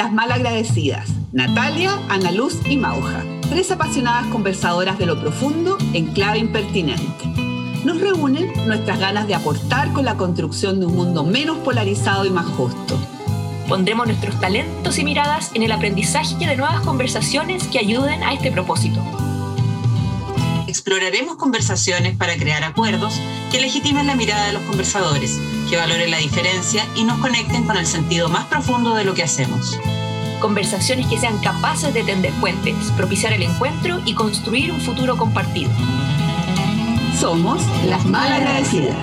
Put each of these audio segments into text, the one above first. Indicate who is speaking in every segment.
Speaker 1: Las malagradecidas, Natalia, Ana Luz y Mauja, tres apasionadas conversadoras de lo profundo en clave impertinente. Nos reúnen nuestras ganas de aportar con la construcción de un mundo menos polarizado y más justo.
Speaker 2: Pondremos nuestros talentos y miradas en el aprendizaje de nuevas conversaciones que ayuden a este propósito.
Speaker 3: Exploraremos conversaciones para crear acuerdos que legitimen la mirada de los conversadores, que valoren la diferencia y nos conecten con el sentido más profundo de lo que hacemos.
Speaker 2: Conversaciones que sean capaces de tender puentes, propiciar el encuentro y construir un futuro compartido.
Speaker 1: Somos las malagradecidas.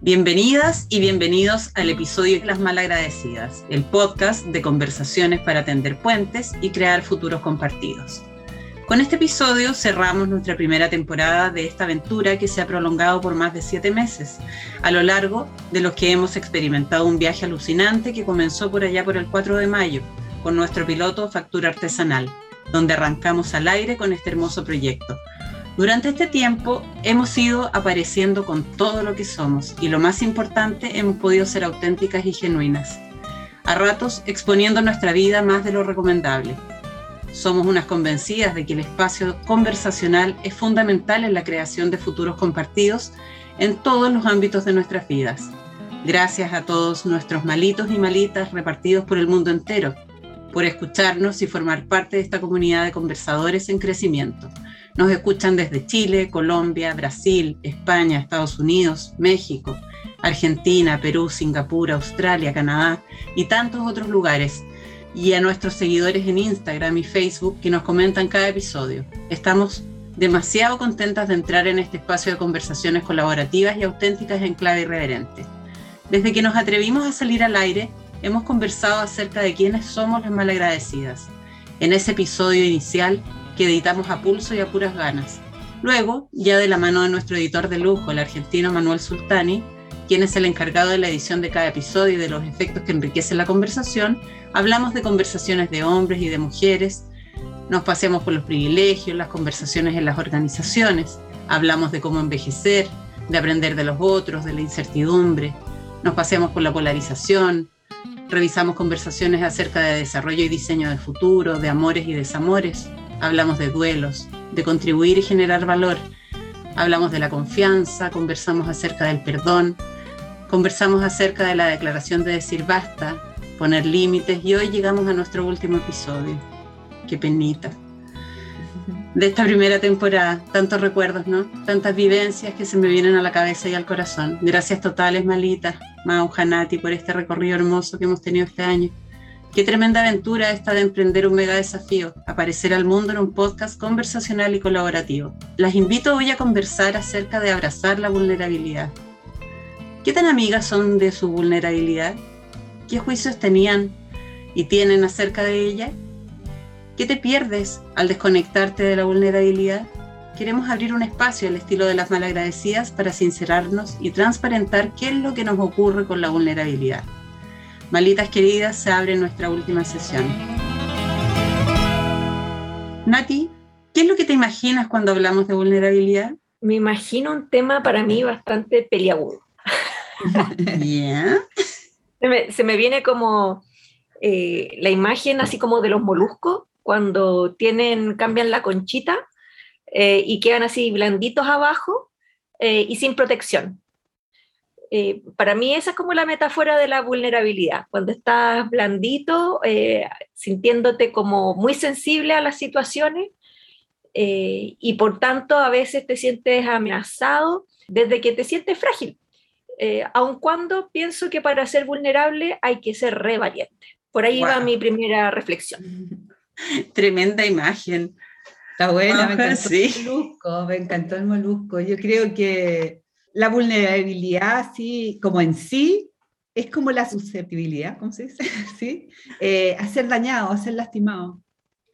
Speaker 3: Bienvenidas y bienvenidos al episodio de Las Malagradecidas, el podcast de conversaciones para tender puentes y crear futuros compartidos. Con este episodio cerramos nuestra primera temporada de esta aventura que se ha prolongado por más de siete meses, a lo largo de los que hemos experimentado un viaje alucinante que comenzó por allá por el 4 de mayo, con nuestro piloto Factura Artesanal, donde arrancamos al aire con este hermoso proyecto, durante este tiempo hemos ido apareciendo con todo lo que somos y lo más importante, hemos podido ser auténticas y genuinas, a ratos exponiendo nuestra vida más de lo recomendable. Somos unas convencidas de que el espacio conversacional es fundamental en la creación de futuros compartidos en todos los ámbitos de nuestras vidas. Gracias a todos nuestros malitos y malitas repartidos por el mundo entero, por escucharnos y formar parte de esta comunidad de conversadores en crecimiento. Nos escuchan desde Chile, Colombia, Brasil, España, Estados Unidos, México, Argentina, Perú, Singapur, Australia, Canadá y tantos otros lugares. Y a nuestros seguidores en Instagram y Facebook que nos comentan cada episodio. Estamos demasiado contentas de entrar en este espacio de conversaciones colaborativas y auténticas en clave irreverente. Desde que nos atrevimos a salir al aire, hemos conversado acerca de quiénes somos las malagradecidas. En ese episodio inicial que editamos a pulso y a puras ganas. Luego, ya de la mano de nuestro editor de lujo, el argentino Manuel Sultani, quien es el encargado de la edición de cada episodio y de los efectos que enriquecen la conversación, hablamos de conversaciones de hombres y de mujeres, nos pasemos por los privilegios, las conversaciones en las organizaciones, hablamos de cómo envejecer, de aprender de los otros, de la incertidumbre, nos pasemos por la polarización, revisamos conversaciones acerca de desarrollo y diseño de futuro, de amores y desamores, hablamos de duelos, de contribuir y generar valor, hablamos de la confianza, conversamos acerca del perdón, conversamos acerca de la declaración de decir basta, poner límites y hoy llegamos a nuestro último episodio. Qué penita. De esta primera temporada, tantos recuerdos, ¿no? Tantas vivencias que se me vienen a la cabeza y al corazón. Gracias totales, Malita, Mau, Hanati, por este recorrido hermoso que hemos tenido este año. Qué tremenda aventura esta de emprender un mega desafío, aparecer al mundo en un podcast conversacional y colaborativo. Las invito hoy a conversar acerca de abrazar la vulnerabilidad. ¿Qué tan amigas son de su vulnerabilidad? ¿Qué juicios tenían y tienen acerca de ella? ¿Qué te pierdes al desconectarte de la vulnerabilidad? Queremos abrir un espacio al estilo de las malagradecidas para sincerarnos y transparentar qué es lo que nos ocurre con la vulnerabilidad. Malitas queridas, se abre nuestra última sesión. Nati, ¿qué es lo que te imaginas cuando hablamos de vulnerabilidad?
Speaker 2: Me imagino un tema para mí bastante peliagudo.
Speaker 3: Bien.
Speaker 2: Se, me, viene como eh, la imagen así como de los moluscos cuando tienen, cambian la conchita eh, y quedan así blanditos abajo eh, y sin protección. Para mí esa es como la metáfora de la vulnerabilidad, cuando estás blandito, sintiéndote como muy sensible a las situaciones y por tanto a veces te sientes amenazado desde que te sientes frágil, aun cuando pienso que para ser vulnerable hay que ser re valiente. Por ahí va mi primera reflexión.
Speaker 3: Tremenda imagen.
Speaker 4: Está buena, me encantó el molusco, me encantó el molusco. Yo creo que la vulnerabilidad, sí, como en sí, es como la susceptibilidad, ¿cómo se dice? ¿Sí? Eh, a ser dañado, a ser lastimado.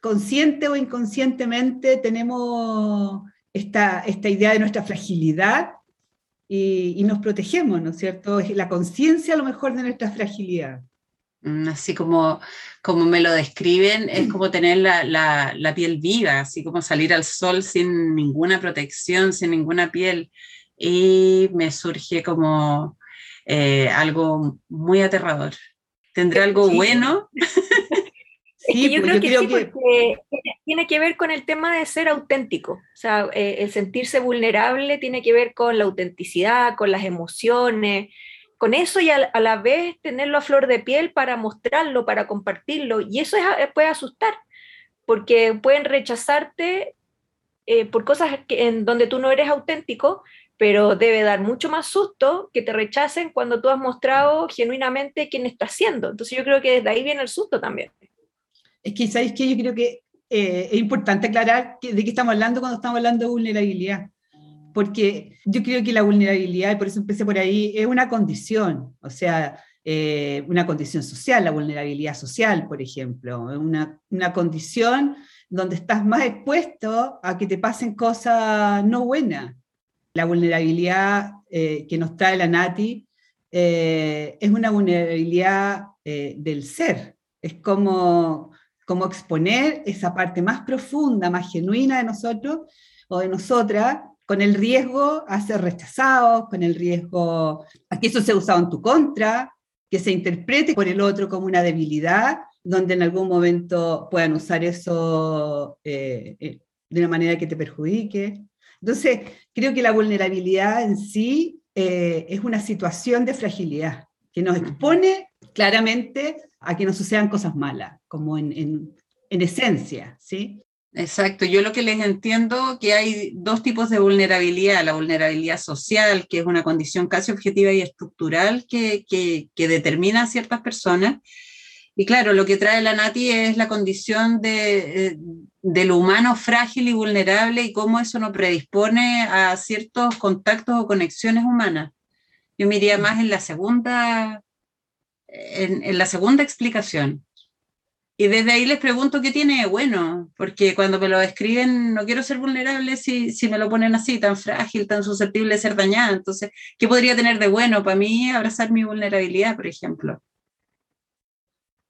Speaker 4: Consciente o inconscientemente tenemos esta, esta idea de nuestra fragilidad y, nos protegemos, ¿no es cierto? Es la conciencia a lo mejor de nuestra fragilidad.
Speaker 3: Mm, así como, como me lo describen, es como tener la, la, la piel viva, así como salir al sol sin ninguna protección, sin ninguna piel y me surge como eh, algo muy aterrador. ¿Tendrá algo bueno?
Speaker 2: Sí, yo creo que sí, porque tiene que ver con el tema de ser auténtico. O sea, eh, el sentirse vulnerable tiene que ver con la autenticidad, con las emociones, con eso y a, la vez tenerlo a flor de piel para mostrarlo, para compartirlo. Y eso puede asustar, porque pueden rechazarte eh, por cosas en donde tú no eres auténtico, pero debe dar mucho más susto que te rechacen cuando tú has mostrado genuinamente quién estás siendo. Entonces yo creo que desde ahí viene el susto también.
Speaker 4: Es que, ¿sabéis que Yo creo que eh, es importante aclarar de qué estamos hablando cuando estamos hablando de vulnerabilidad. Porque yo creo que la vulnerabilidad, y por eso empecé por ahí, es una condición, o sea, eh, una condición social, la vulnerabilidad social, por ejemplo, una, una condición donde estás más expuesto a que te pasen cosas no buenas. La vulnerabilidad eh, que nos trae la Nati es una vulnerabilidad del ser, es como como exponer esa parte más profunda, más genuina de nosotros o de nosotras, con el riesgo a ser rechazados, con el riesgo a que eso sea usado en tu contra, que se interprete por el otro como una debilidad, donde en algún momento puedan usar eso eh, eh, de una manera que te perjudique. Entonces, creo que la vulnerabilidad en sí eh, es una situación de fragilidad que nos expone claramente a que no sucedan cosas malas, como en, en, esencia, ¿sí?
Speaker 3: Exacto, yo lo que les entiendo que hay dos tipos de vulnerabilidad, la vulnerabilidad social, que es una condición casi objetiva y estructural que, que, que, determina a ciertas personas, y claro, lo que trae la Nati es la condición de, eh, del humano frágil y vulnerable y cómo eso nos predispone a ciertos contactos o conexiones humanas. Yo me iría más en la segunda en, la segunda explicación. Y desde ahí les pregunto qué tiene bueno, porque cuando me lo escriben no quiero ser vulnerable si, si me lo ponen así, tan frágil, tan susceptible de ser dañada. Entonces, ¿qué podría tener de bueno para mí abrazar mi vulnerabilidad, por ejemplo?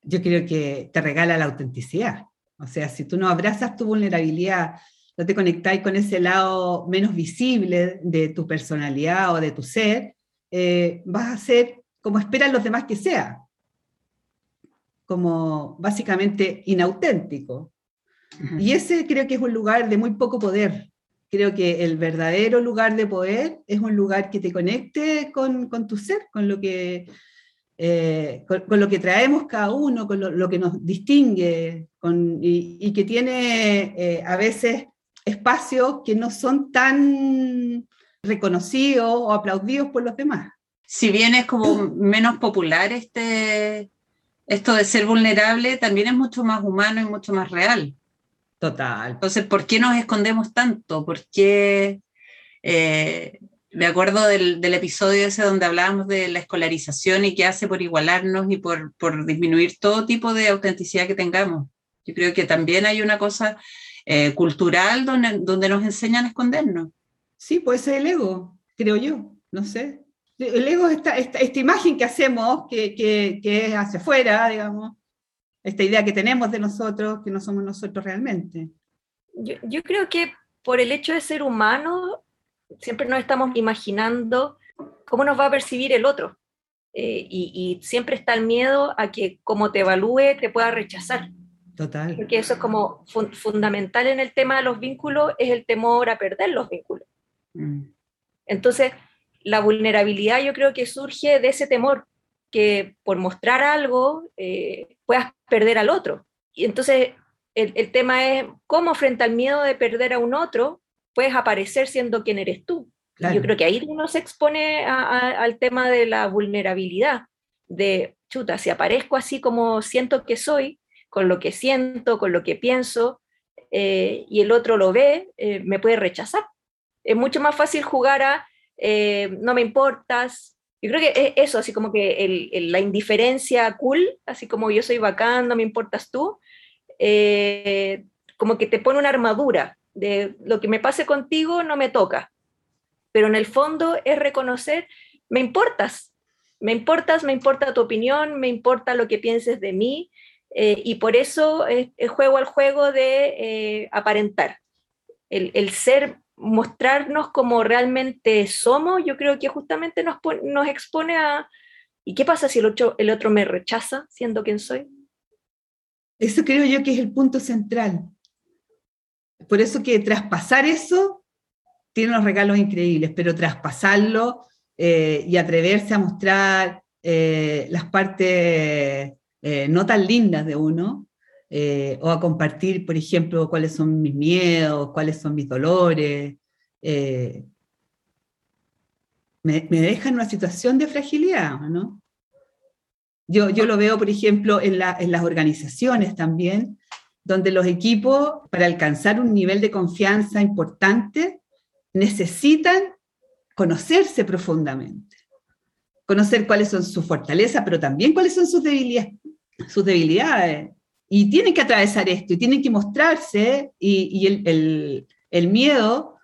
Speaker 4: Yo creo que te regala la autenticidad. O sea, si tú no abrazas tu vulnerabilidad, no te conectáis con ese lado menos visible de tu personalidad o de tu ser, eh, vas a ser como esperan los demás que sea, como básicamente inauténtico. Y ese creo que es un lugar de muy poco poder. Creo que el verdadero lugar de poder es un lugar que te conecte con, tu ser, con lo que, eh, con, lo que traemos cada uno, con lo, que nos distingue, y, que tiene eh, a veces espacios que no son tan reconocidos o aplaudidos por los demás
Speaker 3: si bien es como menos popular este, esto de ser vulnerable, también es mucho más humano y mucho más real.
Speaker 4: Total.
Speaker 3: Entonces, ¿por qué nos escondemos tanto? ¿Por qué? Eh, me acuerdo del, del, episodio ese donde hablábamos de la escolarización y qué hace por igualarnos y por, por disminuir todo tipo de autenticidad que tengamos. Yo creo que también hay una cosa eh, cultural donde, donde nos enseñan a escondernos.
Speaker 4: Sí, puede ser el ego, creo yo, no sé. El ego es esta, esta, imagen que hacemos, que, que, que, es hacia afuera, digamos, esta idea que tenemos de nosotros, que no somos nosotros realmente.
Speaker 2: Yo, yo creo que por el hecho de ser humano, siempre nos estamos imaginando cómo nos va a percibir el otro. Eh, y, y, siempre está el miedo a que como te evalúe, te pueda rechazar.
Speaker 4: Total.
Speaker 2: Porque eso es como fundamental en el tema de los vínculos, es el temor a perder los vínculos. Mm. Entonces, la vulnerabilidad yo creo que surge de ese temor, que por mostrar algo eh, puedas perder al otro. Y entonces el, tema es cómo frente al miedo de perder a un otro puedes aparecer siendo quien eres tú. Yo creo que ahí uno se expone al tema de la vulnerabilidad, de, chuta, si aparezco así como siento que soy, con lo que siento, con lo que pienso, eh, y el otro lo ve, eh, me puede rechazar. Es mucho más fácil jugar a eh, no me importas. Yo creo que eso, así como que la indiferencia cool, así como yo soy bacán, no me importas tú, eh, como que te pone una armadura de lo que me pase contigo no me toca. Pero en el fondo es reconocer, me importas, me importas, me importa tu opinión, me importa lo que pienses de mí, eh, y por eso juego al juego de aparentar. El, ser mostrarnos como realmente somos, yo creo que justamente nos, nos expone a, ¿y qué pasa si el otro, el otro me rechaza siendo quien soy?
Speaker 4: Eso creo yo que es el punto central. Por eso que traspasar eso tiene unos regalos increíbles, pero traspasarlo eh, y atreverse a mostrar eh, las partes eh, no tan lindas de uno, o a compartir, por ejemplo, cuáles son mis miedos, cuáles son mis dolores, me, me, deja en una situación de fragilidad, ¿no? Yo, yo lo veo, por ejemplo, en, en las organizaciones también, donde los equipos, para alcanzar un nivel de confianza importante, necesitan conocerse profundamente, conocer cuáles son sus fortalezas, pero también cuáles son sus debilidades. Sus debilidades. Y tienen que atravesar esto y tienen que mostrarse y, el, el, miedo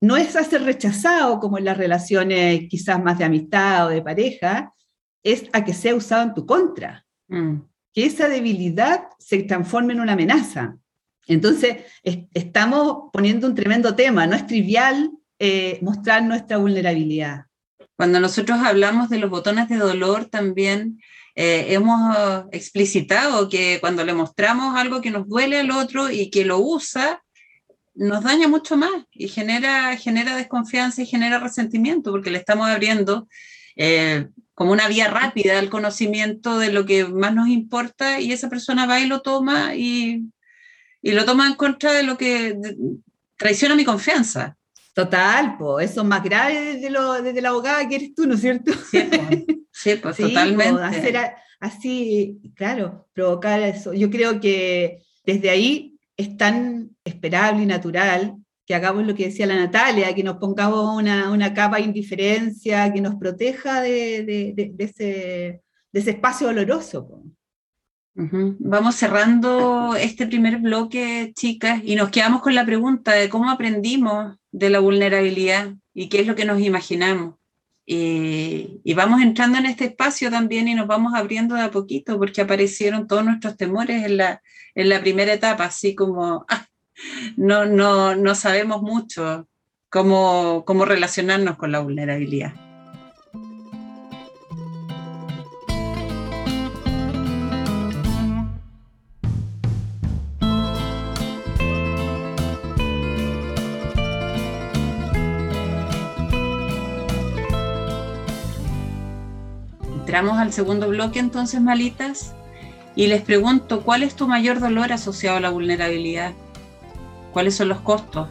Speaker 4: no es a ser rechazado como en las relaciones quizás más de amistad o de pareja, es a que sea usado en tu contra. Mm. Que esa debilidad se transforme en una amenaza. Entonces, estamos poniendo un tremendo tema, no es trivial eh, mostrar nuestra vulnerabilidad.
Speaker 3: Cuando nosotros hablamos de los botones de dolor, también eh, hemos explicitado que cuando le mostramos algo que nos duele al otro y que lo usa, nos daña mucho más y genera, genera desconfianza y genera resentimiento porque le estamos abriendo eh, como una vía rápida al conocimiento de lo que más nos importa y esa persona va y lo toma y, y lo toma en contra de lo que traiciona mi confianza.
Speaker 4: Total, pues eso es más grave desde, lo, desde la abogada que eres tú, ¿no es cierto?
Speaker 3: Sí, pues, totalmente.
Speaker 4: hacer así, claro, provocar eso. Yo creo que desde ahí es tan esperable y natural que hagamos lo que decía la Natalia, que nos pongamos una, una capa de indiferencia, que nos proteja de, de, de, ese, ese, espacio doloroso.
Speaker 3: Vamos cerrando este primer bloque, chicas, y nos quedamos con la pregunta de cómo aprendimos de la vulnerabilidad y qué es lo que nos imaginamos. Y, vamos entrando en este espacio también y nos vamos abriendo de a poquito porque aparecieron todos nuestros temores en la, en la primera etapa, así como, ah, no, no, no sabemos mucho cómo, cómo relacionarnos con la vulnerabilidad. Entramos al segundo bloque entonces, malitas, y les pregunto, ¿cuál es tu mayor dolor asociado a la vulnerabilidad? ¿Cuáles son los costos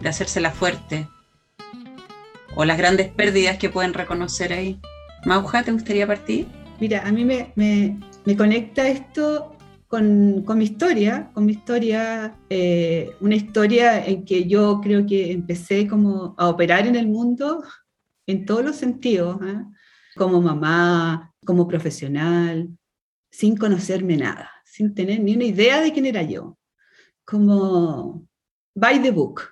Speaker 3: de hacérsela fuerte? O las grandes pérdidas que pueden reconocer ahí. Mauja, ¿te gustaría partir?
Speaker 4: Mira, a mí me, me, me conecta esto con, con, mi historia, con mi historia, eh, una historia en que yo creo que empecé como a operar en el mundo en todos los sentidos, ¿eh? Como mamá, como profesional, sin conocerme nada, sin tener ni una idea de quién era yo. Como by the book.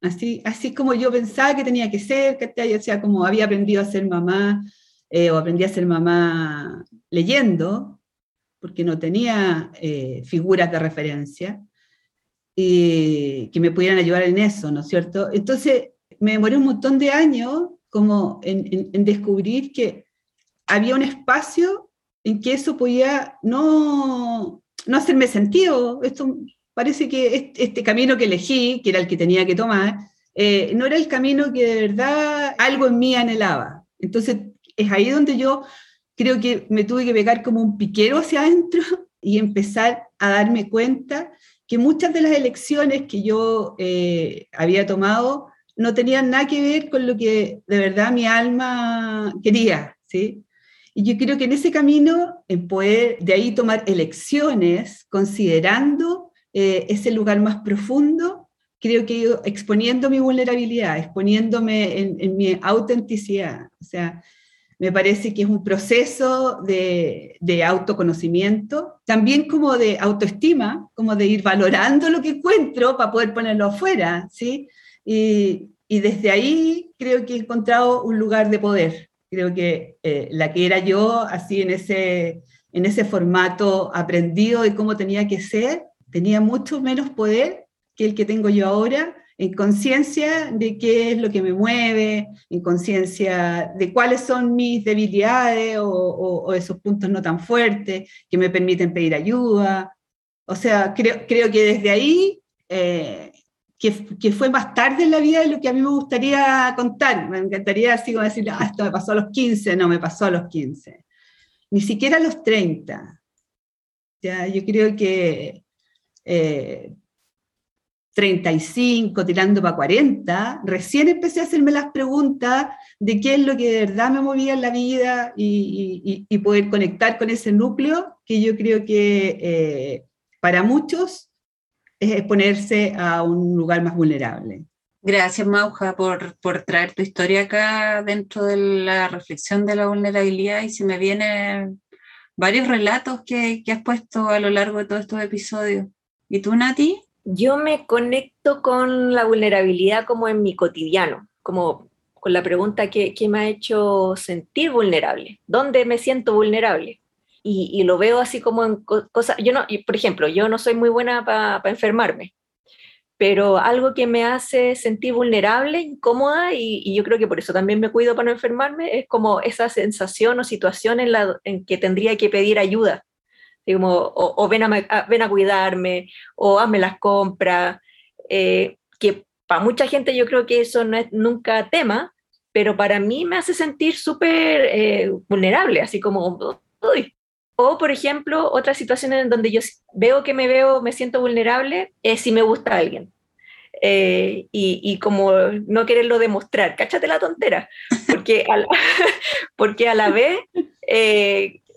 Speaker 4: Así, así como yo pensaba que tenía que ser, o sea, como había aprendido a ser mamá, eh, o aprendí a ser mamá leyendo, porque no tenía eh, figuras de referencia y que me pudieran ayudar en eso, ¿no es cierto? Entonces me demoré un montón de años como en, en descubrir que había un espacio en que eso podía no, no hacerme sentido. Esto parece que este camino que elegí, que era el que tenía que tomar, eh, no era el camino que de verdad algo en mí anhelaba. Entonces, es ahí donde yo creo que me tuve que pegar como un piquero hacia adentro y empezar a darme cuenta que muchas de las elecciones que yo eh, había tomado no tenían nada que ver con lo que de verdad mi alma quería, ¿sí? Y yo creo que en ese camino, en poder de ahí tomar elecciones considerando eh, ese lugar más profundo, creo que ido exponiendo mi vulnerabilidad, exponiéndome en, mi autenticidad. O sea, me parece que es un proceso de, de, autoconocimiento, también como de autoestima, como de ir valorando lo que encuentro para poder ponerlo afuera, ¿sí? Y, y desde ahí creo que he encontrado un lugar de poder. Creo que eh, la que era yo, así en ese, en ese formato aprendido de cómo tenía que ser, tenía mucho menos poder que el que tengo yo ahora en conciencia de qué es lo que me mueve, en conciencia de cuáles son mis debilidades o, esos puntos no tan fuertes que me permiten pedir ayuda. O sea, creo, creo que desde ahí, eh, que, fue más tarde en la vida de lo que a mí me gustaría contar. Me encantaría así como decir, ah, esto me pasó a los 15, no, me pasó a los 15. Ni siquiera a los 30. Ya, yo creo que eh, 35, tirando para 40, recién empecé a hacerme las preguntas de qué es lo que de verdad me movía en la vida y, poder conectar con ese núcleo que yo creo que eh, para muchos es exponerse a un lugar más vulnerable.
Speaker 3: Gracias, Mauja, por, por, traer tu historia acá dentro de la reflexión de la vulnerabilidad y se me vienen varios relatos que, que has puesto a lo largo de todos estos episodios. ¿Y tú, Nati?
Speaker 2: yo me conecto con la vulnerabilidad como en mi cotidiano, como con la pregunta que, me ha hecho sentir vulnerable, ¿dónde me siento vulnerable? Y, lo veo así como en cosas, yo no, por ejemplo, yo no soy muy buena para enfermarme, pero algo que me hace sentir vulnerable, incómoda, y, yo creo que por eso también me cuido para no enfermarme, es como esa sensación o situación en, la, en que tendría que pedir ayuda o, ven, a, ven, a, cuidarme, o hazme las compras, eh, que para mucha gente yo creo que eso no es nunca tema, pero para mí me hace sentir súper eh, vulnerable, así como, uy. O, por ejemplo, otras situaciones en donde yo veo que me veo, me siento vulnerable, es si me gusta alguien. Eh, y, como no quererlo demostrar, cáchate la tontera, porque a la, porque a la vez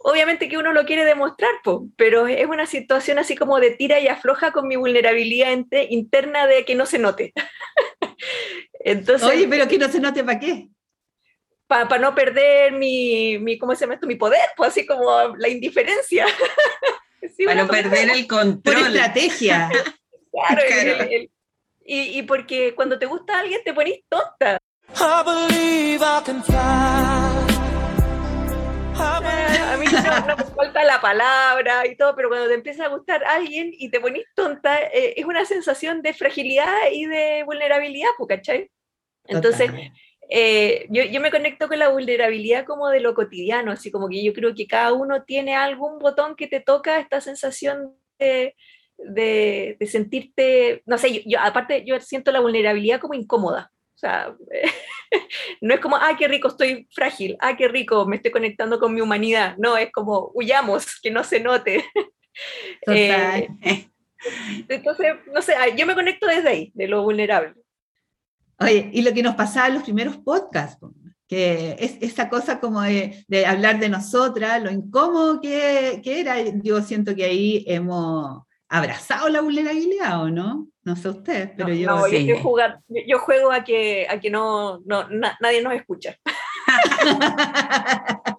Speaker 2: obviamente que uno lo quiere demostrar, pero es una situación así como de tira y afloja con mi vulnerabilidad interna de que no se note.
Speaker 4: Entonces, Oye, pero que no se note para qué?
Speaker 2: Para no perder mi, mi, ¿cómo se llama esto? Mi poder, pues así como la indiferencia.
Speaker 3: para no perder el control. Por
Speaker 4: estrategia.
Speaker 2: claro, y, y, porque cuando te gusta alguien te pones tonta. I believe I can fly a mí no, me falta la palabra y todo, pero cuando te empieza a gustar alguien y te pones tonta, eh, es una sensación de fragilidad y de vulnerabilidad, ¿cachai? Entonces, eh, yo, yo, me conecto con la vulnerabilidad como de lo cotidiano, así como que yo creo que cada uno tiene algún botón que te toca esta sensación de, de, sentirte, no sé, yo, aparte yo siento la vulnerabilidad como incómoda. O sea, no es como, ah, qué rico, estoy frágil, ah, qué rico, me estoy conectando con mi humanidad. No, es como, huyamos, que no se note. Eh, entonces, no sé, yo me conecto desde ahí, de lo vulnerable.
Speaker 4: Oye, y lo que nos pasaba en los primeros podcasts, que es esa cosa como de, hablar de nosotras, lo incómodo que, que, era, yo siento que ahí hemos abrazado la vulnerabilidad, ¿o no? No sé usted, pero yo,
Speaker 2: no, yo, yo, juego a que, a que no, no nadie nos escucha.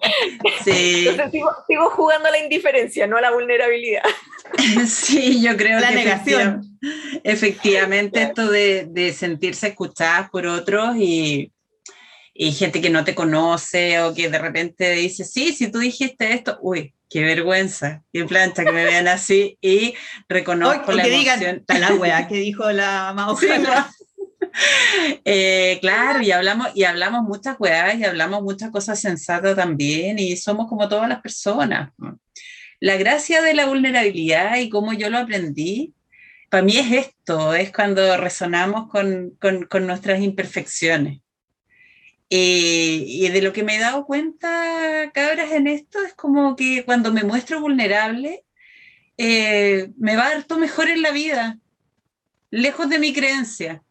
Speaker 3: sí.
Speaker 2: Entonces sigo, jugando a la indiferencia, no a la vulnerabilidad.
Speaker 3: sí, yo creo la negación. Efectivamente, esto de, de sentirse escuchadas por otros y, y gente que no te conoce o que de repente dice, sí, si tú dijiste esto, uy, qué vergüenza, qué plancha que me vean así y reconozco la
Speaker 4: que
Speaker 3: emoción.
Speaker 4: digan, la wea que dijo la Mauja.
Speaker 3: Eh, claro, y hablamos, y hablamos muchas weas y hablamos muchas cosas sensatas también y somos como todas las personas. La gracia de la vulnerabilidad y cómo yo lo aprendí, para mí es esto, es cuando resonamos con, con, nuestras imperfecciones. Eh, y de lo que me he dado cuenta, cabras, en esto, es como que cuando me muestro vulnerable, eh, me va harto mejor en la vida, lejos de mi creencia,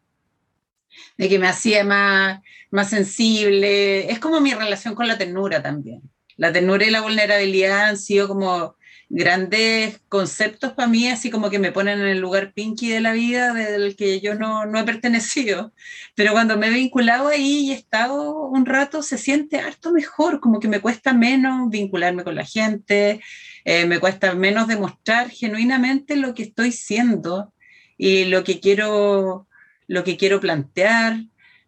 Speaker 3: de que me hacía más, más sensible. Es como mi relación con la ternura también. La ternura y la vulnerabilidad han sido como grandes conceptos para mí, así como que me ponen en el lugar pinky de la vida del que yo no, no he pertenecido. Pero cuando me he vinculado ahí y he estado un rato, se siente harto mejor, como que me cuesta menos vincularme con la gente, eh, me cuesta menos demostrar genuinamente lo que estoy siendo y lo que quiero, lo que quiero plantear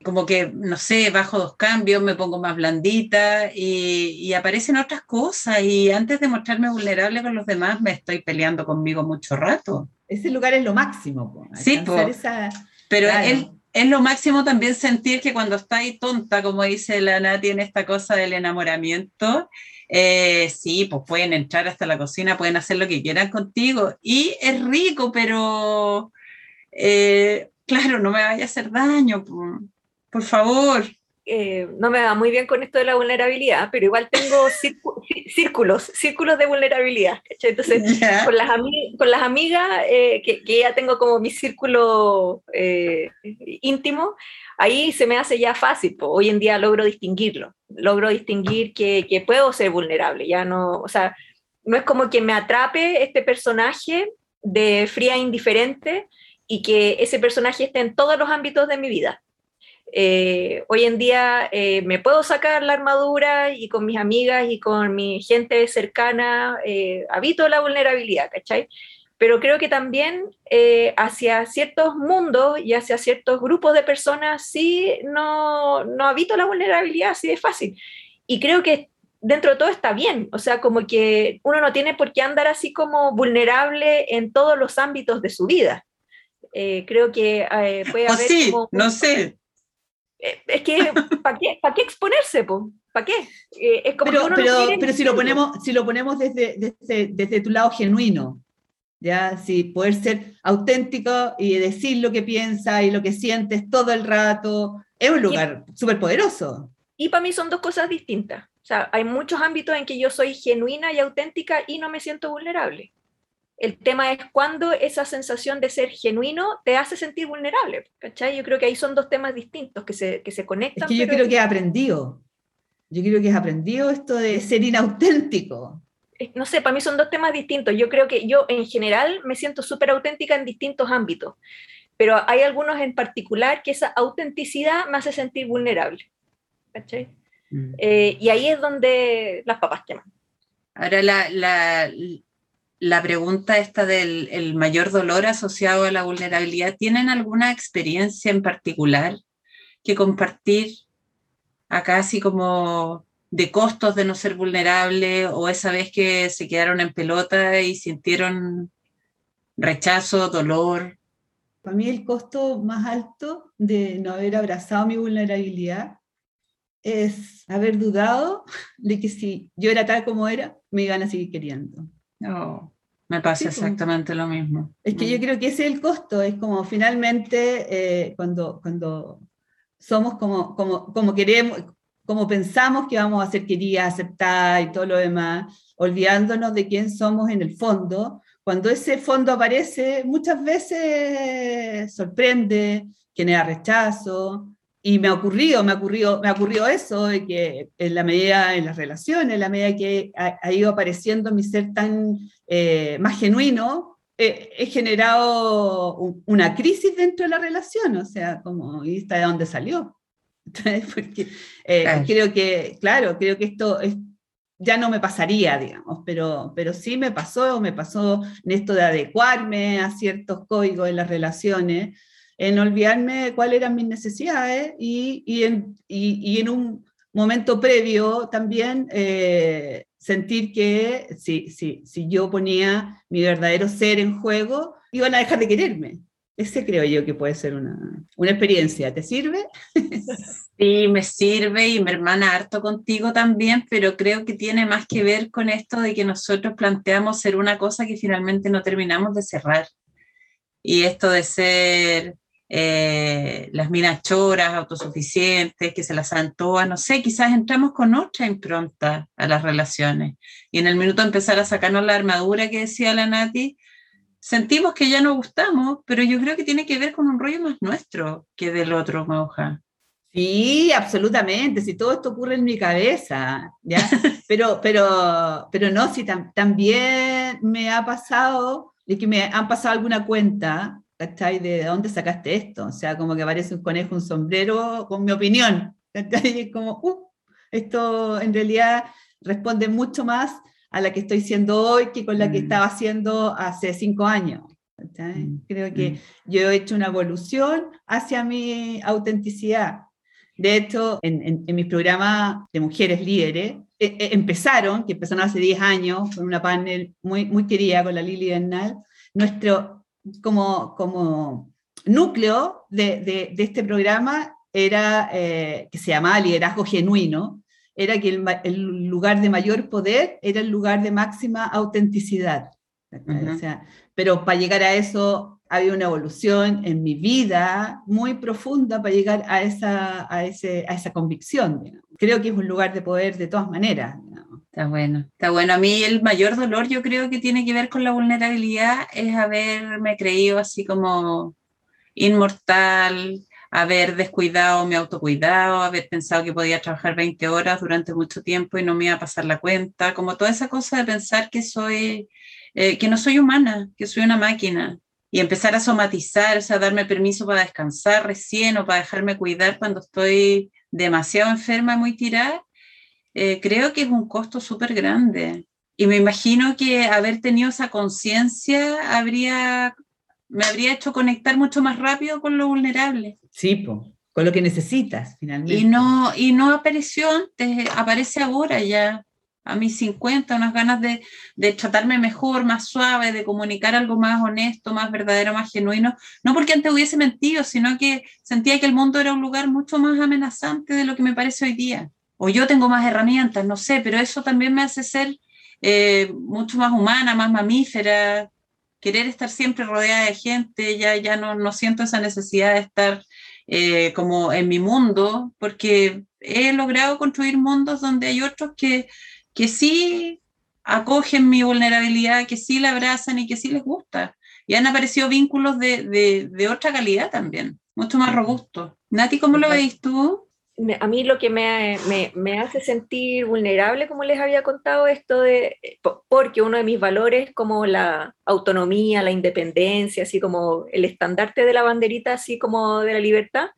Speaker 3: como que, no sé, bajo dos cambios, me pongo más blandita y, aparecen otras cosas y antes de mostrarme vulnerable con los demás me estoy peleando conmigo mucho rato.
Speaker 4: Ese lugar es lo máximo,
Speaker 3: sí,
Speaker 4: esa,
Speaker 3: Pero es lo máximo también sentir que cuando está ahí tonta, como dice la Nati, tiene esta cosa del enamoramiento, eh, sí, pues pueden entrar hasta la cocina, pueden hacer lo que quieran contigo. Y es rico, pero eh, claro, no me vaya a hacer daño, por favor.
Speaker 2: Eh, no me va muy bien con esto de la vulnerabilidad, pero igual tengo círculos, círculos de vulnerabilidad. Entonces, con, las con, las amigas, eh, que, ya tengo como mi círculo eh, íntimo, ahí se me hace ya fácil. Hoy en día logro distinguirlo, logro distinguir que, que, puedo ser vulnerable. Ya no, o sea, no es como que me atrape este personaje de fría indiferente y que ese personaje esté en todos los ámbitos de mi vida eh, hoy en día eh, me puedo sacar la armadura y con mis amigas y con mi gente cercana eh, habito la vulnerabilidad, ¿cachai? Pero creo que también hacia ciertos mundos y hacia ciertos grupos de personas sí no, no habito la vulnerabilidad así de fácil. Y creo que dentro de todo está bien, o sea, como que uno no tiene por qué andar así como vulnerable en todos los ámbitos de su vida. Creo que puede haber...
Speaker 3: sí, no sé,
Speaker 2: eh, es que, ¿para qué, qué exponerse? ¿Para qué?
Speaker 4: Eh, es como pero, pero, pero si, lo ponemos, si lo ponemos desde, desde, desde, tu lado genuino, ¿ya? Si poder ser auténtico y decir lo que piensas y lo que sientes todo el rato, es un lugar súper poderoso.
Speaker 2: Y para mí son dos cosas distintas. O sea, hay muchos ámbitos en que yo soy genuina y auténtica y no me siento vulnerable. El tema es cuando esa sensación de ser genuino te hace sentir vulnerable, ¿cachai? Yo creo que ahí son dos temas distintos que se, que se conectan.
Speaker 4: Es que yo creo que he aprendido. Yo creo que he aprendido esto de ser inauténtico.
Speaker 2: No sé, para mí son dos temas distintos. Yo creo que yo en general me siento súper auténtica en distintos ámbitos, pero hay algunos en particular que esa autenticidad me hace sentir vulnerable. ¿cachai? Mm. Eh, y ahí es donde las papas queman.
Speaker 3: Ahora, la, la, la pregunta esta del mayor dolor asociado a la vulnerabilidad, ¿tienen alguna experiencia en particular que compartir acá así como de costos de no ser vulnerable o esa vez que se quedaron en pelota y sintieron rechazo, dolor?
Speaker 4: Para mí el costo más alto de no haber abrazado mi vulnerabilidad es haber dudado de que si yo era tal como era, me iban a seguir queriendo.
Speaker 3: No, me pasa pues. exactamente lo mismo.
Speaker 4: Es que yo mm. creo que ese es el costo, es como finalmente eh, cuando, cuando somos como, como, como queremos, como pensamos que vamos a ser queridas, aceptadas y todo lo demás, olvidándonos de quién somos en el fondo, cuando ese fondo aparece, muchas veces sorprende, genera rechazo, y me ha ocurrido, me ha ocurrido, me ha ocurrido eso, de que en la medida, en las relaciones, en la medida que ha, ido apareciendo mi ser tan eh, más genuino, eh, he generado una crisis dentro de la relación, o sea, como, ¿y está de dónde salió? Porque eh, creo que, claro, creo que esto es, ya no me pasaría, digamos, pero, pero sí me pasó, me pasó en esto de adecuarme a ciertos códigos de las relaciones, en olvidarme cuáles eran mis necesidades y, y, en, y, en, un momento previo también eh, sentir que si, si, si yo ponía mi verdadero ser en juego, iban a dejar de quererme. Ese creo yo que puede ser una, una experiencia. ¿Te sirve?
Speaker 3: Sí, me sirve y me hermana harto contigo también, pero creo que tiene más que ver con esto de que nosotros planteamos ser una cosa que finalmente no terminamos de cerrar. Y esto de ser eh, las minas choras, autosuficientes, que se las saben todas, no sé, quizás entramos con otra impronta a las relaciones. Y en el minuto de empezar a sacarnos la armadura que decía la Nati, sentimos que ya no gustamos, pero yo creo que tiene que ver con un rollo más nuestro que del otro, Mauja.
Speaker 4: Sí, absolutamente, si todo esto ocurre en mi cabeza, ¿ya? Pero, pero, pero no, si también me ha pasado, de que me han pasado alguna cuenta ¿cachai? ¿De dónde sacaste esto? O sea, como que aparece un conejo, un sombrero, con mi opinión, ¿cachai? Es como, uh, esto en realidad responde mucho más a la que estoy siendo hoy que con la que mm. estaba haciendo hace cinco años. Mm. Creo que mm. yo he hecho una evolución hacia mi autenticidad. De hecho, en, en, mis programas de mujeres líderes, e, e, empezaron, que empezaron hace 10 años, con una panel muy, muy querida con la Lili Bernal, nuestro como, como núcleo de, este programa era, eh, que se llamaba liderazgo genuino, era que el, lugar de mayor poder era el lugar de máxima autenticidad. pero para llegar a eso había una evolución en mi vida muy profunda para llegar a esa, a ese, a esa convicción. Creo que es un lugar de poder de todas maneras.
Speaker 3: Está bueno, está bueno. A mí el mayor dolor yo creo que tiene que ver con la vulnerabilidad es haberme creído así como inmortal, haber descuidado mi autocuidado, haber pensado que podía trabajar 20 horas durante mucho tiempo y no me iba a pasar la cuenta, como toda esa cosa de pensar que soy, eh, que no soy humana, que soy una máquina y empezar a somatizar, o sea, darme permiso para descansar recién o para dejarme cuidar cuando estoy demasiado enferma, muy tirada, eh, creo que es un costo súper grande. Y me imagino que haber tenido esa conciencia habría me habría hecho conectar mucho más rápido con lo vulnerable.
Speaker 4: Sí, con lo que necesitas finalmente.
Speaker 3: Y no, y no apareció antes, aparece ahora ya, a mis 50, unas ganas de, de tratarme mejor, más suave, de comunicar algo más honesto, más verdadero, más genuino. No porque antes hubiese mentido, sino que sentía que el mundo era un lugar mucho más amenazante de lo que me parece hoy día. O yo tengo más herramientas, no sé, pero eso también me hace ser eh, mucho más humana, más mamífera, querer estar siempre rodeada de gente, ya, ya no, no siento esa necesidad de estar eh, como en mi mundo, porque he logrado construir mundos donde hay otros que, que sí acogen mi vulnerabilidad, que sí la abrazan y que sí les gusta. Y han aparecido vínculos de, de, de otra calidad también, mucho más robustos. Nati, ¿cómo lo veis tú?
Speaker 2: A mí lo que me, me, hace sentir vulnerable, como les había contado, esto de, porque uno de mis valores como la autonomía, la independencia, así como el estandarte de la banderita, así como de la libertad,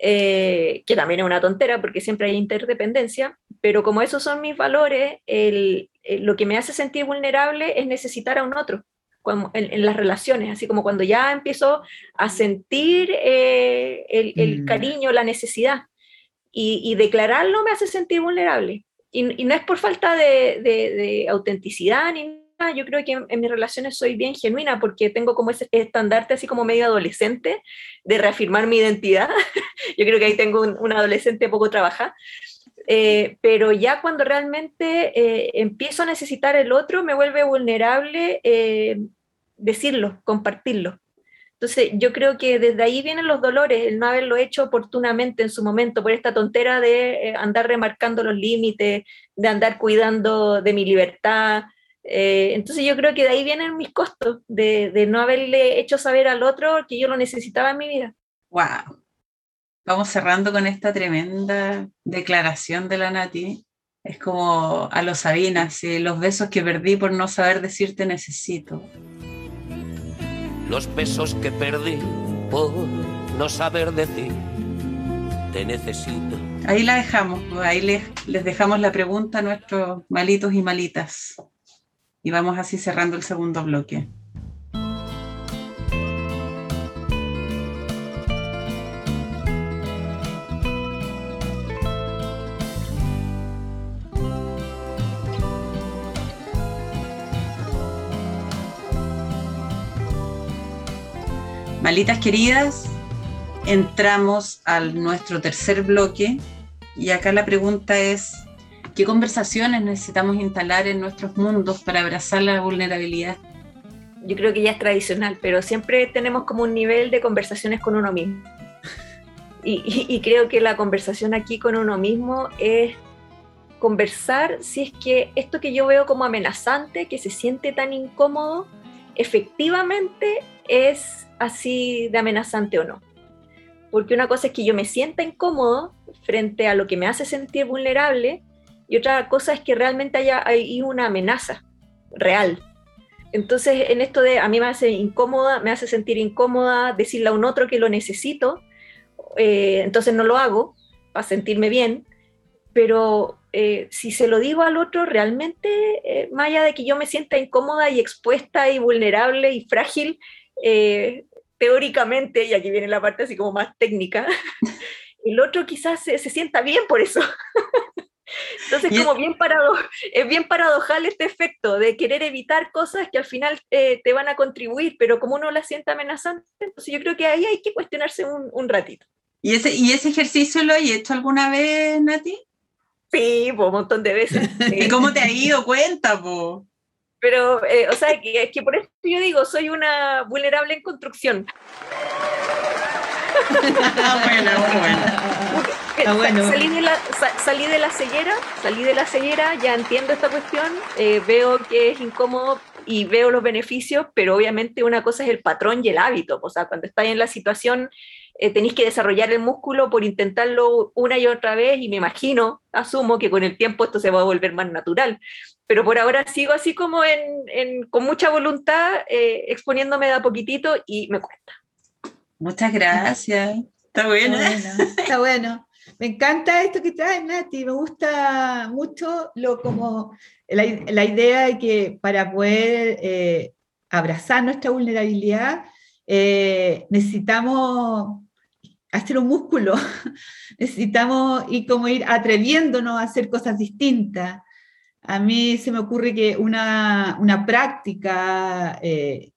Speaker 2: eh, que también es una tontera porque siempre hay interdependencia, pero como esos son mis valores, el, lo que me hace sentir vulnerable es necesitar a un otro. en, las relaciones, así como cuando ya empiezo a sentir eh, el, el, mm. cariño, la necesidad y, declararlo me hace sentir vulnerable. Y, no es por falta de, autenticidad ni nada, yo creo que en, mis relaciones soy bien genuina porque tengo como ese estandarte así como medio adolescente de reafirmar mi identidad. yo creo que ahí tengo un, adolescente poco trabajado. Eh, pero ya cuando realmente eh, empiezo a necesitar el otro, me vuelve vulnerable eh, decirlo, compartirlo. Entonces, yo creo que desde ahí vienen los dolores, el no haberlo hecho oportunamente en su momento, por esta tontera de eh, andar remarcando los límites, de andar cuidando de mi libertad. Eh, entonces, yo creo que de ahí vienen mis costos, de, no haberle hecho saber al otro que yo lo necesitaba en mi vida.
Speaker 3: ¡Wow! Vamos cerrando con esta tremenda declaración de la Nati. Es como a los Sabinas, los besos que perdí por no saber decirte necesito
Speaker 5: los besos que perdí por no saber decir te necesito.
Speaker 3: Ahí la dejamos, ahí les, les dejamos la pregunta a nuestros malitos y malitas. Y vamos así cerrando el segundo bloque. Malitas queridas, entramos al nuestro tercer bloque y acá la pregunta es, ¿qué conversaciones necesitamos instalar en nuestros mundos para abrazar la vulnerabilidad?
Speaker 2: Yo creo que ya es tradicional, pero siempre tenemos como un nivel de conversaciones con uno mismo. Y, y creo que la conversación aquí con uno mismo es conversar si es que esto que yo veo como amenazante, que se siente tan incómodo, efectivamente es así de amenazante o no. Porque una cosa es que yo me sienta incómodo frente a lo que me hace sentir vulnerable y otra cosa es que realmente haya hay una amenaza real. Entonces, en esto de a mí me hace incómoda, me hace sentir incómoda decirle a un otro que lo necesito, eh, entonces no lo hago para sentirme bien, pero eh, si se lo digo al otro, realmente, eh, más allá de que yo me sienta incómoda y expuesta y vulnerable y frágil, teóricamente, y aquí viene la parte así como más técnica, el otro quizás se, sienta bien por eso. Entonces, como bien parado, es bien paradojal este efecto de querer evitar cosas que al final eh, te van a contribuir, pero como uno la siente amenazante, entonces yo creo que ahí hay que cuestionarse un, un ratito.
Speaker 3: ¿Y ese, ¿Y ese ejercicio lo has hecho alguna vez, Nati?
Speaker 2: Sí, un montón de veces.
Speaker 3: ¿Y cómo te ha ido? Cuenta, po.
Speaker 2: Pero, eh, o sea, que, que por eso yo digo, soy una vulnerable en construcción.
Speaker 3: ah, bueno,
Speaker 2: bueno. bueno. Salí, de la, salí de la ceguera, salí de la ceguera, ya entiendo esta cuestión, eh, veo que es incómodo y veo los beneficios, pero obviamente una cosa es el patrón y el hábito. O sea, cuando estás en la situación eh, tenéis que desarrollar el músculo por intentarlo una y otra vez y me imagino, asumo que con el tiempo esto se va a volver más natural. Pero por ahora sigo así como en, con mucha voluntad, eh, exponiéndome de a poquitito y me cuesta.
Speaker 3: Muchas gracias. Está bueno.
Speaker 4: Está bueno. Me encanta esto que traes, Nati. Me gusta mucho lo como la, idea de que para poder eh, abrazar nuestra vulnerabilidad necesitamos hacer un músculo, necesitamos ir como ir atreviéndonos a hacer cosas distintas. A mí se me ocurre que una, práctica eh,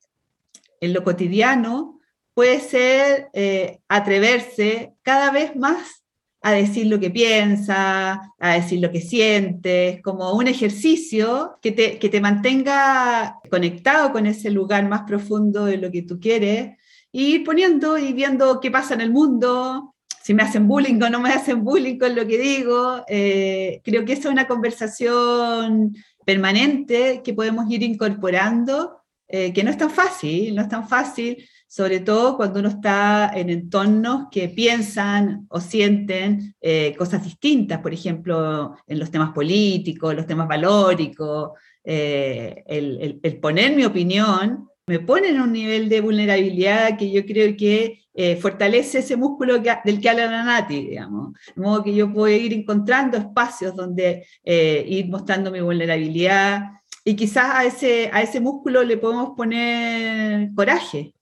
Speaker 4: en lo cotidiano puede ser eh, atreverse cada vez más a decir lo que piensa, a decir lo que sientes, como un ejercicio que te, que te mantenga conectado con ese lugar más profundo de lo que tú quieres y ir poniendo y viendo qué pasa en el mundo, si me hacen bullying o no me hacen bullying con lo que digo. Eh, creo que esa es una conversación permanente que podemos ir incorporando, eh, que no es tan fácil, no es tan fácil, sobre todo cuando uno está en entornos que piensan o sienten eh, cosas distintas, por ejemplo, en los temas políticos, los temas valóricos, el, el poner mi opinión me pone en un nivel de vulnerabilidad que yo creo que eh, fortalece ese músculo del que habla la Nati, digamos. De modo que yo puedo ir encontrando espacios donde eh, ir mostrando mi vulnerabilidad y quizás a ese, a ese músculo le podemos poner coraje,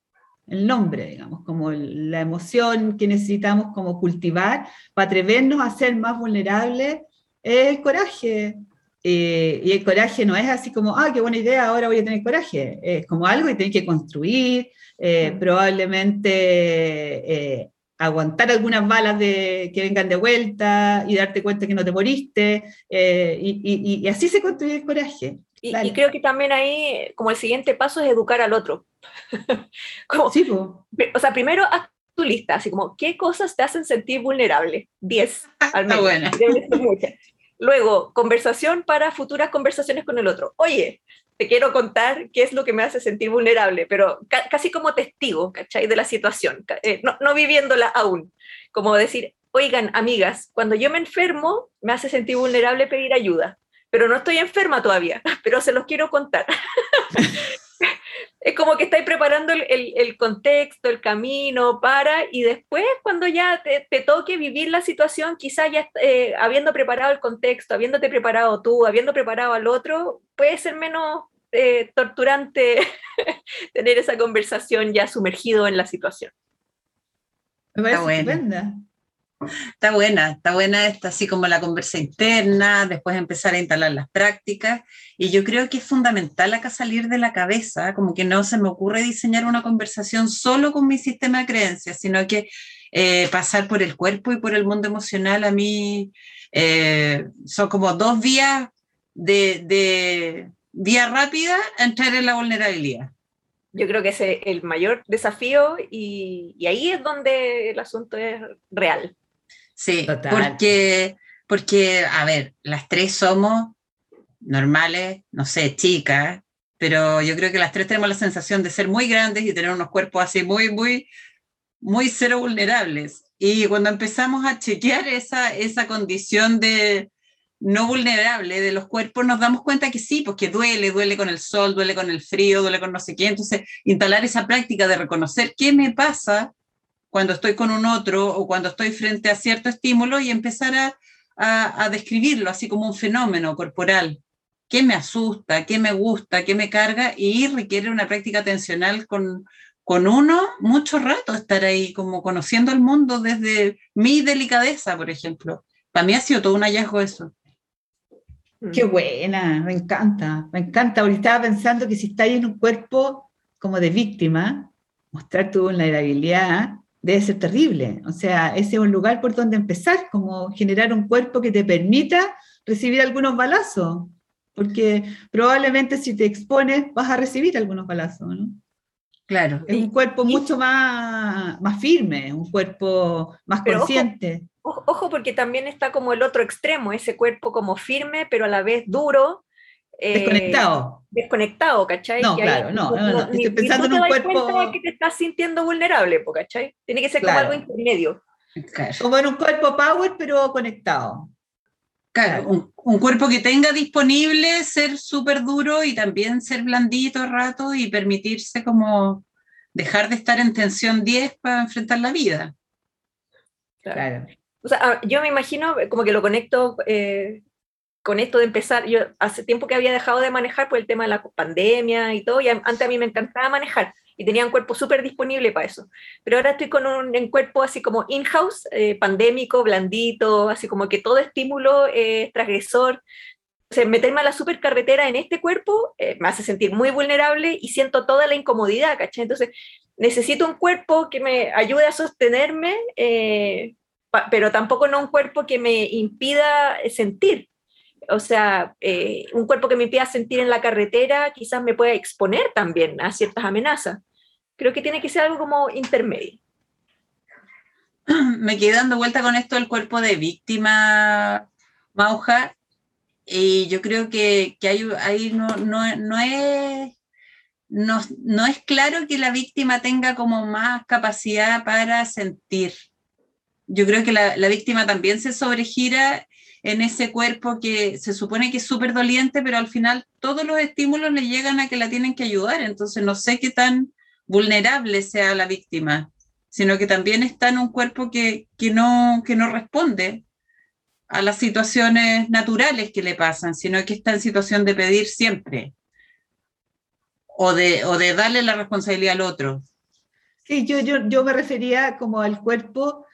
Speaker 4: el nombre, digamos, como la emoción que necesitamos como cultivar para atrevernos a ser más vulnerables, el coraje, eh, y el coraje no es así como, ah, qué buena idea, ahora voy a tener coraje. Es como algo que tienes que construir, eh, probablemente eh, aguantar algunas balas de, que vengan de vuelta y darte cuenta que no te moriste. Y, y, así se construye el coraje.
Speaker 2: Y, creo que también ahí, como el siguiente paso es educar al otro.
Speaker 4: sí,
Speaker 2: O sea, primero haz tu lista, así como, ¿qué cosas te hacen sentir vulnerable? 10 al menos. Bueno. Luego, conversación para futuras conversaciones con el otro. Oye, te quiero contar qué es lo que me hace sentir vulnerable, pero casi como testigo, ¿cachai? De la situación, eh, no, no viviéndola aún. Como decir, oigan, amigas, cuando yo me enfermo, me hace sentir vulnerable pedir ayuda, pero no estoy enferma todavía, pero se los quiero contar. es como que estáis preparando el, el, contexto, el camino para, y después cuando ya te, te toque vivir la situación, quizás ya eh, habiendo preparado el contexto, habiéndote preparado tú, habiendo preparado al otro, puede ser menos eh, torturante tener esa conversación ya sumergido en la situación.
Speaker 4: Me parece
Speaker 3: Está buena, está buena esta, así como la conversa interna, después empezar a instalar las prácticas. Y yo creo que es fundamental acá salir de la cabeza, como que no se me ocurre diseñar una conversación solo con mi sistema de creencias, sino que eh, pasar por el cuerpo y por el mundo emocional a mí eh, son como dos vías de, vía rápida a entrar en la vulnerabilidad.
Speaker 2: Yo creo que ese es el mayor desafío y ahí es donde el asunto es real.
Speaker 3: Sí, porque, porque, a ver, las tres somos normales, no sé, chicas, pero yo creo que las tres tenemos la sensación de ser muy grandes y tener unos cuerpos así muy, muy, muy cero vulnerables. Y cuando empezamos a chequear esa, esa condición de no vulnerable de los cuerpos, nos damos cuenta que sí, porque duele, duele con el sol, duele con el frío, duele con no sé qué. Entonces, instalar esa práctica de reconocer qué me pasa cuando estoy con un otro o cuando estoy frente a cierto estímulo y empezar a, a, describirlo así como un fenómeno corporal. ¿Qué me asusta? ¿Qué me gusta? ¿Qué me carga? Y requiere una práctica atencional con, con uno mucho rato, estar ahí como conociendo el mundo desde mi delicadeza, por ejemplo. Para mí ha sido todo un hallazgo eso.
Speaker 4: Mm. Qué buena, me encanta, me encanta. Ahorita estaba pensando que si estás en un cuerpo como de víctima, mostrar tu vulnerabilidad debe ser terrible. O sea, ese es un lugar por donde empezar, como generar un cuerpo que te permita recibir algunos balazos, porque probablemente si te expones vas a recibir algunos balazos, ¿no?
Speaker 3: Claro.
Speaker 4: Es un cuerpo mucho más, más firme, un cuerpo más consciente.
Speaker 2: Ojo, porque también está como el otro extremo, ese cuerpo como firme, pero a la vez duro.
Speaker 4: Eh, desconectado.
Speaker 2: Desconectado, ¿cachai?
Speaker 4: No, claro, no, no, no, Estoy pensando en un cuerpo.
Speaker 2: que te estás sintiendo vulnerable, ¿cachai? Tiene que ser como algo intermedio.
Speaker 4: Como en un cuerpo power, pero conectado.
Speaker 3: Claro, un, un, cuerpo que tenga disponible ser súper duro y también ser blandito rato y permitirse como dejar de estar en tensión 10 para enfrentar la vida.
Speaker 2: Claro. O sea, ah, yo me imagino como que lo conecto eh, con esto de empezar. Yo hace tiempo que había dejado de manejar por el tema de la pandemia y todo, y antes a mí me encantaba manejar y tenía un cuerpo súper disponible para eso. Pero ahora estoy con un, cuerpo así como in-house, eh, pandémico, blandito, así como que todo estímulo es transgresor. O sea, meterme a la supercarretera en este cuerpo eh, me hace sentir muy vulnerable y siento toda la incomodidad, ¿cachai? Entonces, necesito un cuerpo que me ayude a sostenerme, eh, pero tampoco no un cuerpo que me impida sentir. O sea, un cuerpo que me impida sentir en la carretera quizás me pueda exponer también a ciertas amenazas creo que tiene que ser algo como intermedio.
Speaker 3: Me quedé dando vuelta con esto del cuerpo de víctima, Mauja, y yo creo que, que ahí, no, no, no, es, no, no es claro que la víctima tenga como más capacidad para sentir. Yo creo que la, la víctima también se sobregira en ese cuerpo que se supone que es súper doliente, pero al final todos los estímulos le llegan a que la tienen que ayudar. Entonces no sé qué tan vulnerable sea la víctima, sino que también está en un cuerpo que, no, que no responde a las situaciones naturales que le pasan, sino que está en situación de pedir siempre o de, o de darle la responsabilidad al otro.
Speaker 4: Sí, yo, yo, yo me refería como al cuerpo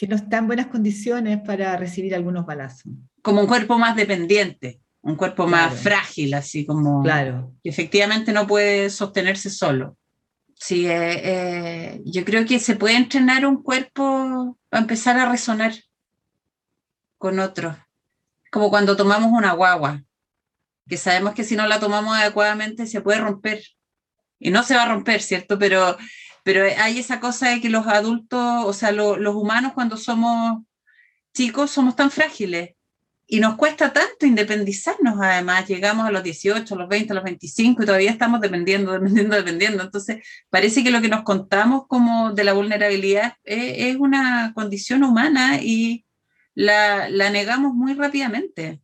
Speaker 4: que no está en buenas condiciones para recibir algunos balazos.
Speaker 3: Como un cuerpo más dependiente, un cuerpo más frágil, así como
Speaker 4: claro.
Speaker 3: que efectivamente no puede sostenerse solo. Sí, eh, eh, yo creo que se puede entrenar un cuerpo a empezar a resonar con otro. Como cuando tomamos una guagua, que sabemos que si no la tomamos adecuadamente se puede romper. Y no se va a romper, ¿cierto? Pero, pero hay esa cosa de que los adultos, o sea, los humanos cuando somos chicos somos tan frágiles y nos cuesta tanto independizarnos, además, llegamos a los 18, a los 20, a los 25 y todavía estamos dependiendo, dependiendo, dependiendo. Entonces, parece que lo que nos contamos como de la vulnerabilidad es, una condición humana y la, la, negamos muy rápidamente.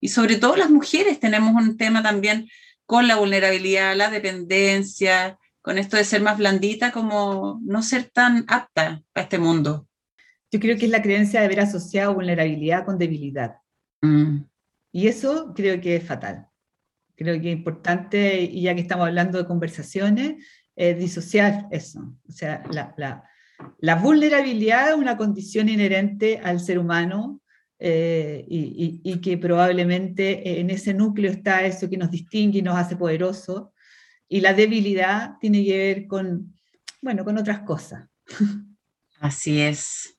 Speaker 3: Y sobre todo las mujeres tenemos un tema también con la vulnerabilidad, la dependencia, con esto de ser más blandita, como no ser tan apta a este mundo.
Speaker 4: Yo creo que es la creencia de haber asociado vulnerabilidad con debilidad. Mm. Y eso creo que es fatal. Creo que es importante, y ya que estamos hablando de conversaciones, disociar eso. O sea, la, la, la, vulnerabilidad es una condición inherente al ser humano eh, y, y, que probablemente en ese núcleo está eso que nos distingue y nos hace poderosos. Y la debilidad tiene que ver con, bueno, con otras cosas.
Speaker 3: Así es.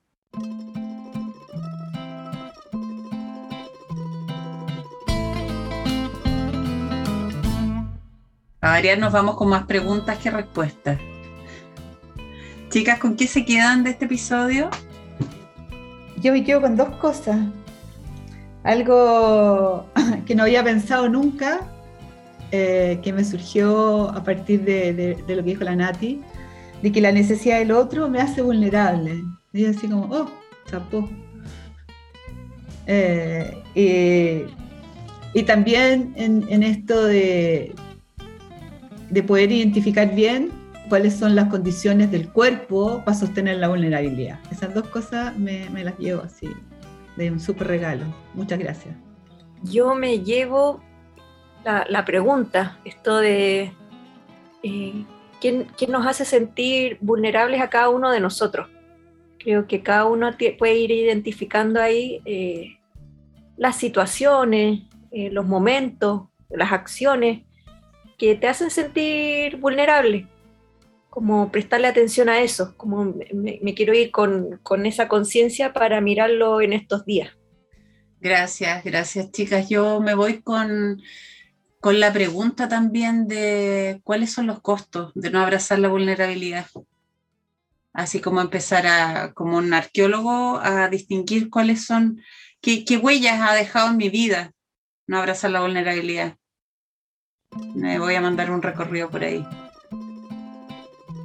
Speaker 3: A variar nos vamos con más preguntas que respuestas. Chicas, ¿con qué se quedan de este episodio?
Speaker 4: Yo me quedo con dos cosas. Algo que no había pensado nunca, eh, que me surgió a partir de, lo que dijo la Nati, de que la necesidad del otro me hace vulnerable. Y así como, oh, chapó. Eh, y, también en esto de, de poder identificar bien cuáles son las condiciones del cuerpo para sostener la vulnerabilidad. Esas dos cosas me, las llevo así, de un súper regalo. Muchas gracias.
Speaker 2: Yo me llevo la, pregunta, esto de eh, ¿quién, nos hace sentir vulnerables a cada uno de nosotros. Creo que cada uno puede ir identificando ahí eh, las situaciones, eh, los momentos, las acciones que te hacen sentir vulnerable, como prestarle atención a eso, como me, quiero ir con, con esa conciencia para mirarlo en estos días.
Speaker 3: Gracias, gracias chicas. Yo me voy con, con la pregunta también de cuáles son los costos de no abrazar la vulnerabilidad. Así como empezar a, como un arqueólogo, a distinguir cuáles son, qué, huellas ha dejado en mi vida no abrazar la vulnerabilidad. Me voy a mandar un recorrido por ahí.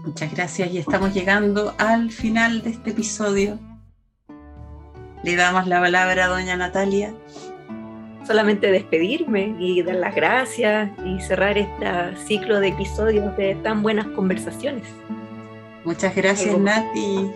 Speaker 3: Muchas gracias y estamos llegando al final de este episodio. Le damos la palabra a doña Natalia.
Speaker 2: Solamente despedirme y dar las gracias y cerrar este ciclo de episodios de tan buenas conversaciones.
Speaker 3: Muchas gracias, Nati.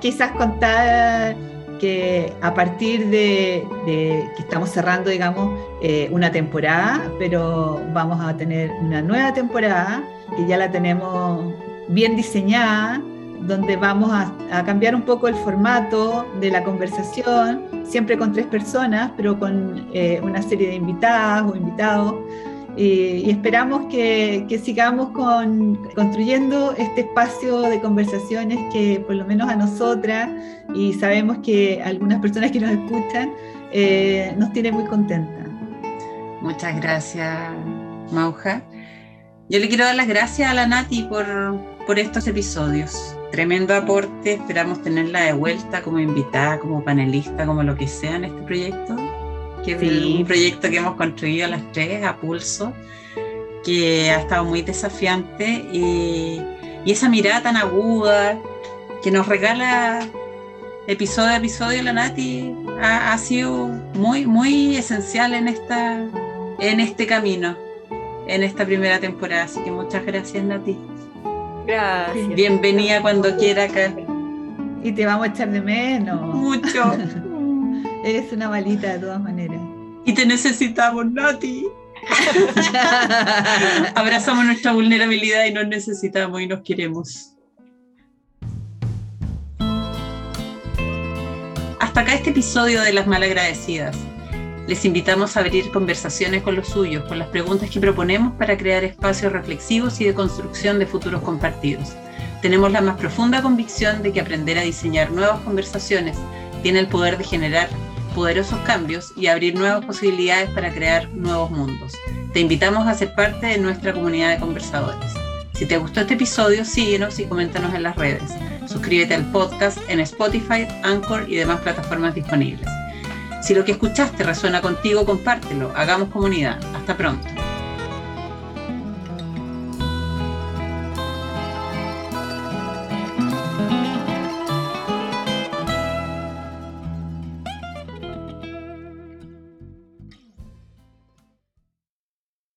Speaker 4: Quizás contar que a partir de, que estamos cerrando, digamos, eh, una temporada, pero vamos a tener una nueva temporada que ya la tenemos bien diseñada, donde vamos a, cambiar un poco el formato de la conversación, siempre con tres personas, pero con eh, una serie de invitadas o invitados y esperamos que, sigamos con, construyendo este espacio de conversaciones que por lo menos a nosotras y sabemos que algunas personas que nos escuchan eh, nos tiene muy contentas.
Speaker 3: Muchas gracias, Mauja. Yo le quiero dar las gracias a la Nati por estos episodios. Tremendo aporte, esperamos tenerla de vuelta como invitada, como panelista, como lo que sea en este proyecto que es un proyecto que hemos construido las tres a pulso, que ha estado muy desafiante y, esa mirada tan aguda que nos regala episodio a episodio la Nati ha, sido muy, muy esencial en, esta, en este camino, en esta primera temporada. Así que muchas gracias Nati.
Speaker 2: Gracias.
Speaker 3: Bienvenida cuando quiera acá.
Speaker 4: Y te vamos a echar de menos.
Speaker 3: Mucho.
Speaker 4: Eres una balita de todas maneras.
Speaker 3: Y te necesitamos, Nati. Abrazamos nuestra vulnerabilidad y nos necesitamos y nos queremos. Hasta acá este episodio de Las Malagradecidas. Les invitamos a abrir conversaciones con los suyos, con las preguntas que proponemos para crear espacios reflexivos y de construcción de futuros compartidos. Tenemos la más profunda convicción de que aprender a diseñar nuevas conversaciones tiene el poder de generar poderosos cambios y abrir nuevas posibilidades para crear nuevos mundos. Te invitamos a ser parte de nuestra comunidad de conversadores. Si te gustó este episodio, síguenos y coméntanos en las redes. Suscríbete al podcast en Spotify, Anchor y demás plataformas disponibles. Si lo que escuchaste resuena contigo, compártelo. Hagamos comunidad. Hasta pronto.